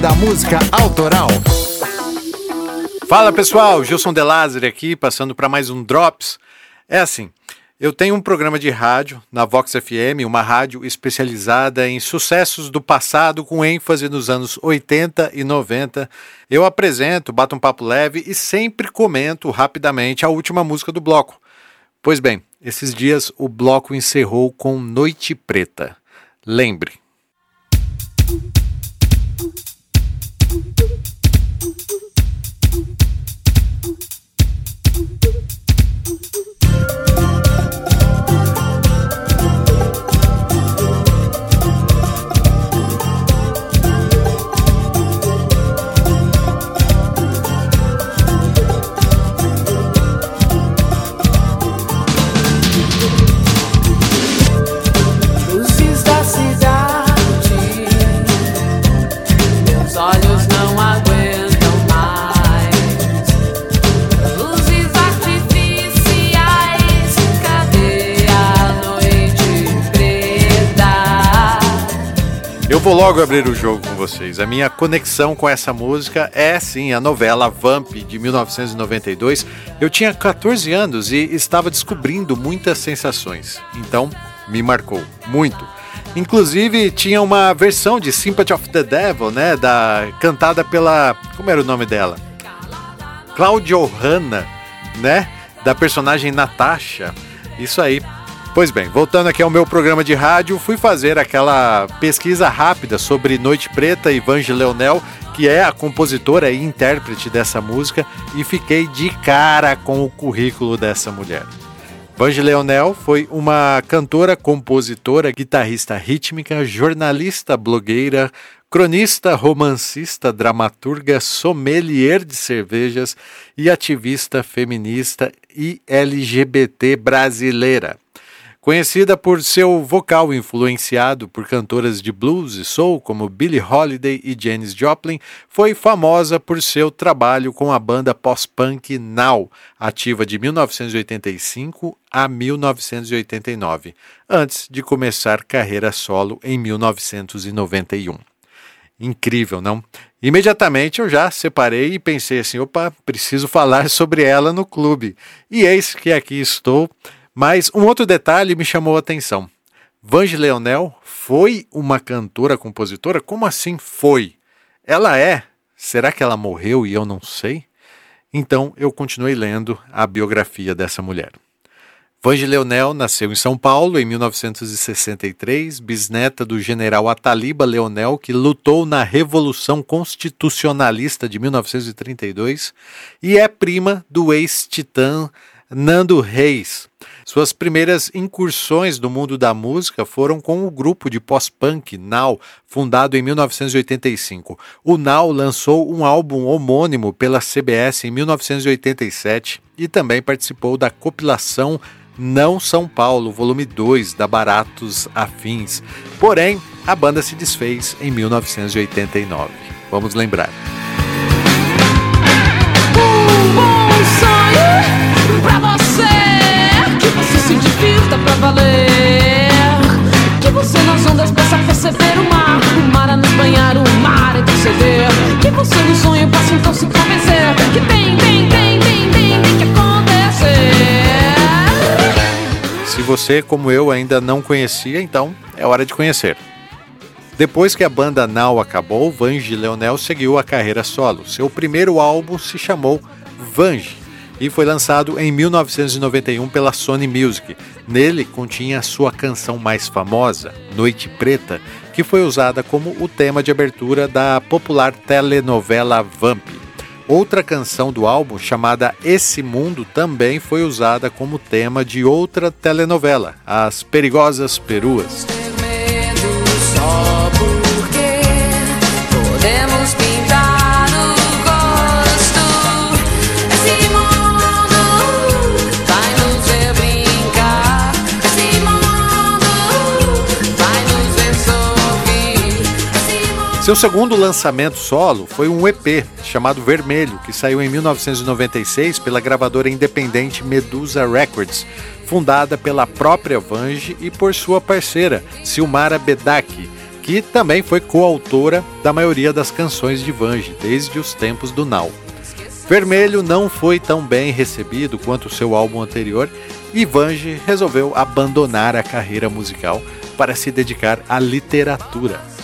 Da Música Autoral. Fala pessoal, Gilson De Lázari aqui, passando para mais um Drops. É assim, eu tenho um programa de rádio na Vox FM, uma rádio especializada em sucessos do passado com ênfase nos anos 80 e 90. Eu apresento, bato um papo leve e sempre comento rapidamente a última música do bloco. Pois bem, esses dias o bloco encerrou com Noite Preta. Lembre, vou logo abrir o jogo com vocês. A minha conexão com essa música é sim a novela Vamp de 1992. Eu tinha 14 anos e estava descobrindo muitas sensações. Então, me marcou muito. Inclusive tinha uma versão de Sympathy of the Devil, né, da cantada pela, como era o nome dela? Claudio Hanna, né, da personagem Natasha. Isso aí. Pois bem, voltando aqui ao meu programa de rádio, fui fazer aquela pesquisa rápida sobre Noite Preta e Vange Leonel, que é a compositora e intérprete dessa música, e fiquei de cara com o currículo dessa mulher. Vange Leonel foi uma cantora, compositora, guitarrista rítmica, jornalista, blogueira, cronista, romancista, dramaturga, sommelier de cervejas e ativista feminista e LGBT brasileira. Conhecida por seu vocal influenciado por cantoras de blues e soul como Billie Holiday e Janis Joplin, foi famosa por seu trabalho com a banda pós-punk Now, ativa de 1985 a 1989, antes de começar carreira solo em 1991. Incrível, não? Imediatamente eu já separei e pensei assim: opa, preciso falar sobre ela no clube. E eis que aqui estou mas um outro detalhe me chamou a atenção. Vange Leonel foi uma cantora compositora? Como assim foi? Ela é? Será que ela morreu e eu não sei? Então eu continuei lendo a biografia dessa mulher. Vange Leonel nasceu em São Paulo em 1963, bisneta do general Ataliba Leonel, que lutou na Revolução Constitucionalista de 1932, e é prima do ex-titã Nando Reis. Suas primeiras incursões no mundo da música foram com o grupo de pós-punk Now, fundado em 1985. O Now lançou um álbum homônimo pela CBS em 1987 e também participou da compilação Não São Paulo, volume 2 da Baratos Afins. Porém, a banda se desfez em 1989. Vamos lembrar. Você, como eu, ainda não conhecia, então é hora de conhecer. Depois que a banda Now acabou, Vange Leonel seguiu a carreira solo. Seu primeiro álbum se chamou Vange e foi lançado em 1991 pela Sony Music. Nele continha a sua canção mais famosa, Noite Preta, que foi usada como o tema de abertura da popular telenovela Vamp. Outra canção do álbum, chamada Esse Mundo, também foi usada como tema de outra telenovela, As Perigosas Peruas. Seu segundo lançamento solo foi um EP chamado Vermelho, que saiu em 1996 pela gravadora independente Medusa Records, fundada pela própria Vange e por sua parceira, Silmara Bedak, que também foi coautora da maioria das canções de Vange, desde os tempos do Now. Vermelho não foi tão bem recebido quanto seu álbum anterior e Vange resolveu abandonar a carreira musical para se dedicar à literatura.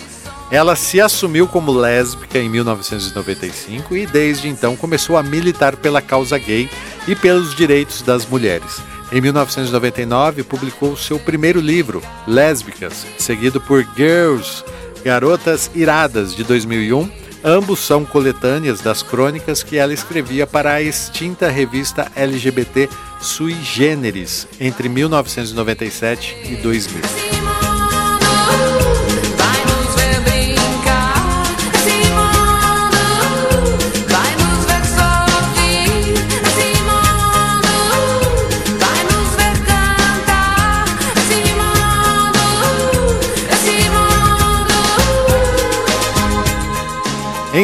Ela se assumiu como lésbica em 1995 e desde então começou a militar pela causa gay e pelos direitos das mulheres. Em 1999, publicou seu primeiro livro, Lésbicas, seguido por Girls, Garotas Iradas, de 2001. Ambos são coletâneas das crônicas que ela escrevia para a extinta revista LGBT Sui Generis entre 1997 e 2000.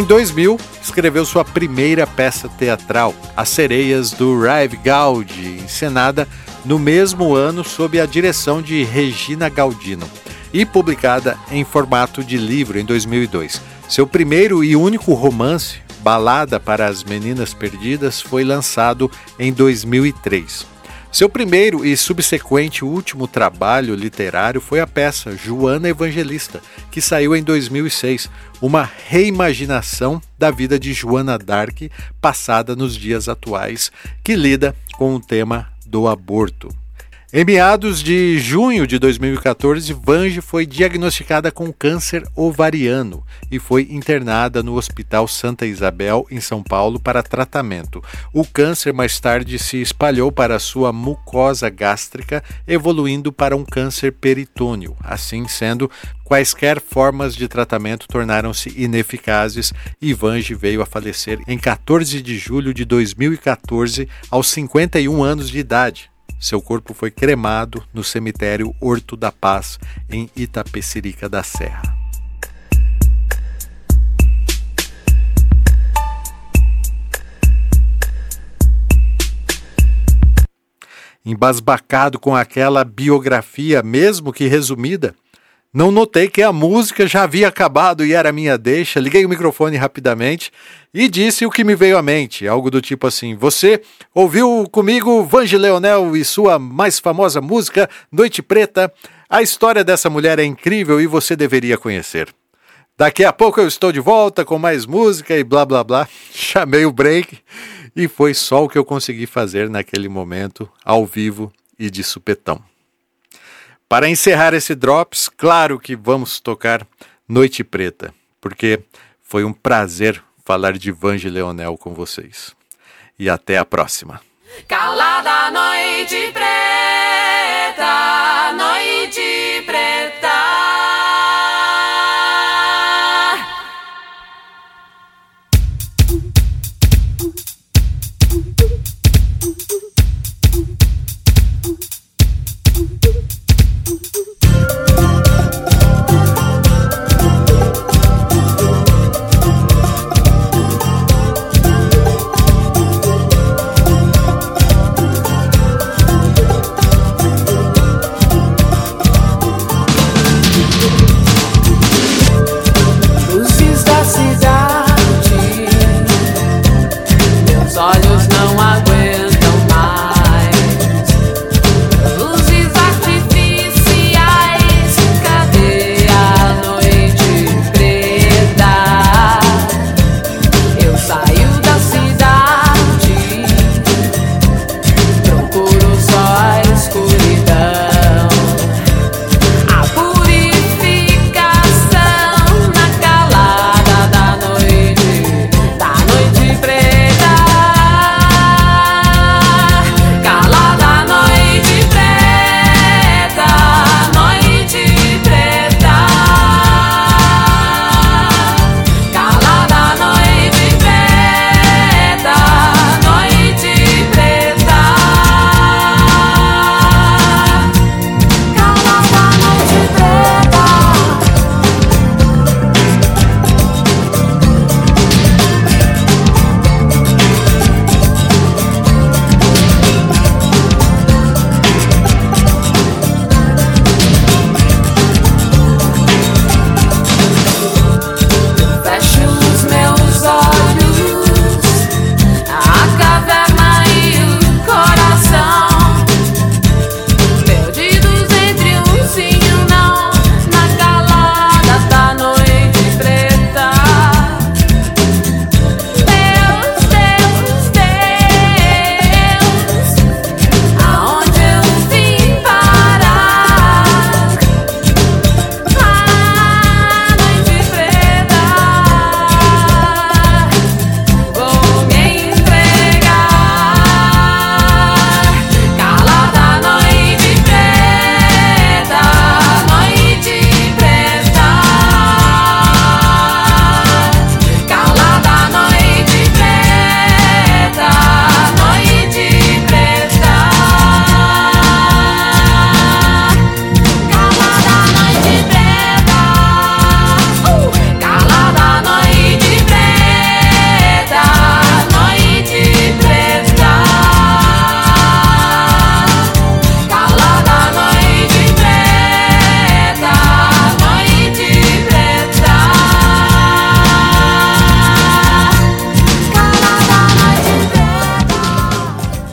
Em 2000, escreveu sua primeira peça teatral, As Sereias do Rive Gaudi, encenada no mesmo ano sob a direção de Regina Gaudino e publicada em formato de livro em 2002. Seu primeiro e único romance, Balada para as Meninas Perdidas, foi lançado em 2003. Seu primeiro e subsequente último trabalho literário foi a peça Joana Evangelista, que saiu em 2006, uma reimaginação da vida de Joana d'Arc passada nos dias atuais, que lida com o tema do aborto. Em meados de junho de 2014, Vange foi diagnosticada com câncer ovariano e foi internada no Hospital Santa Isabel, em São Paulo, para tratamento. O câncer mais tarde se espalhou para sua mucosa gástrica, evoluindo para um câncer peritônio. Assim sendo, quaisquer formas de tratamento tornaram-se ineficazes e Vange veio a falecer em 14 de julho de 2014, aos 51 anos de idade. Seu corpo foi cremado no cemitério Horto da Paz, em Itapecerica da Serra. Embasbacado com aquela biografia, mesmo que resumida, não notei que a música já havia acabado e era minha deixa. Liguei o microfone rapidamente e disse o que me veio à mente, algo do tipo assim: Você ouviu comigo Vange Leonel e sua mais famosa música Noite Preta? A história dessa mulher é incrível e você deveria conhecer. Daqui a pouco eu estou de volta com mais música e blá blá blá. Chamei o break e foi só o que eu consegui fazer naquele momento, ao vivo e de supetão. Para encerrar esse Drops, claro que vamos tocar Noite Preta, porque foi um prazer falar de Vange Leonel com vocês. E até a próxima. Calada noite preta, noite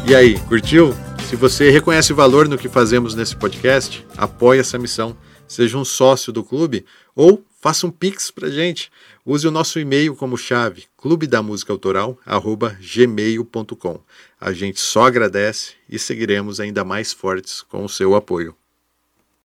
E aí, curtiu? Se você reconhece valor no que fazemos nesse podcast, apoie essa missão. Seja um sócio do clube ou faça um pix pra gente. Use o nosso e-mail como chave, clubedamusicaautoral@gmail.com. A gente só agradece e seguiremos ainda mais fortes com o seu apoio.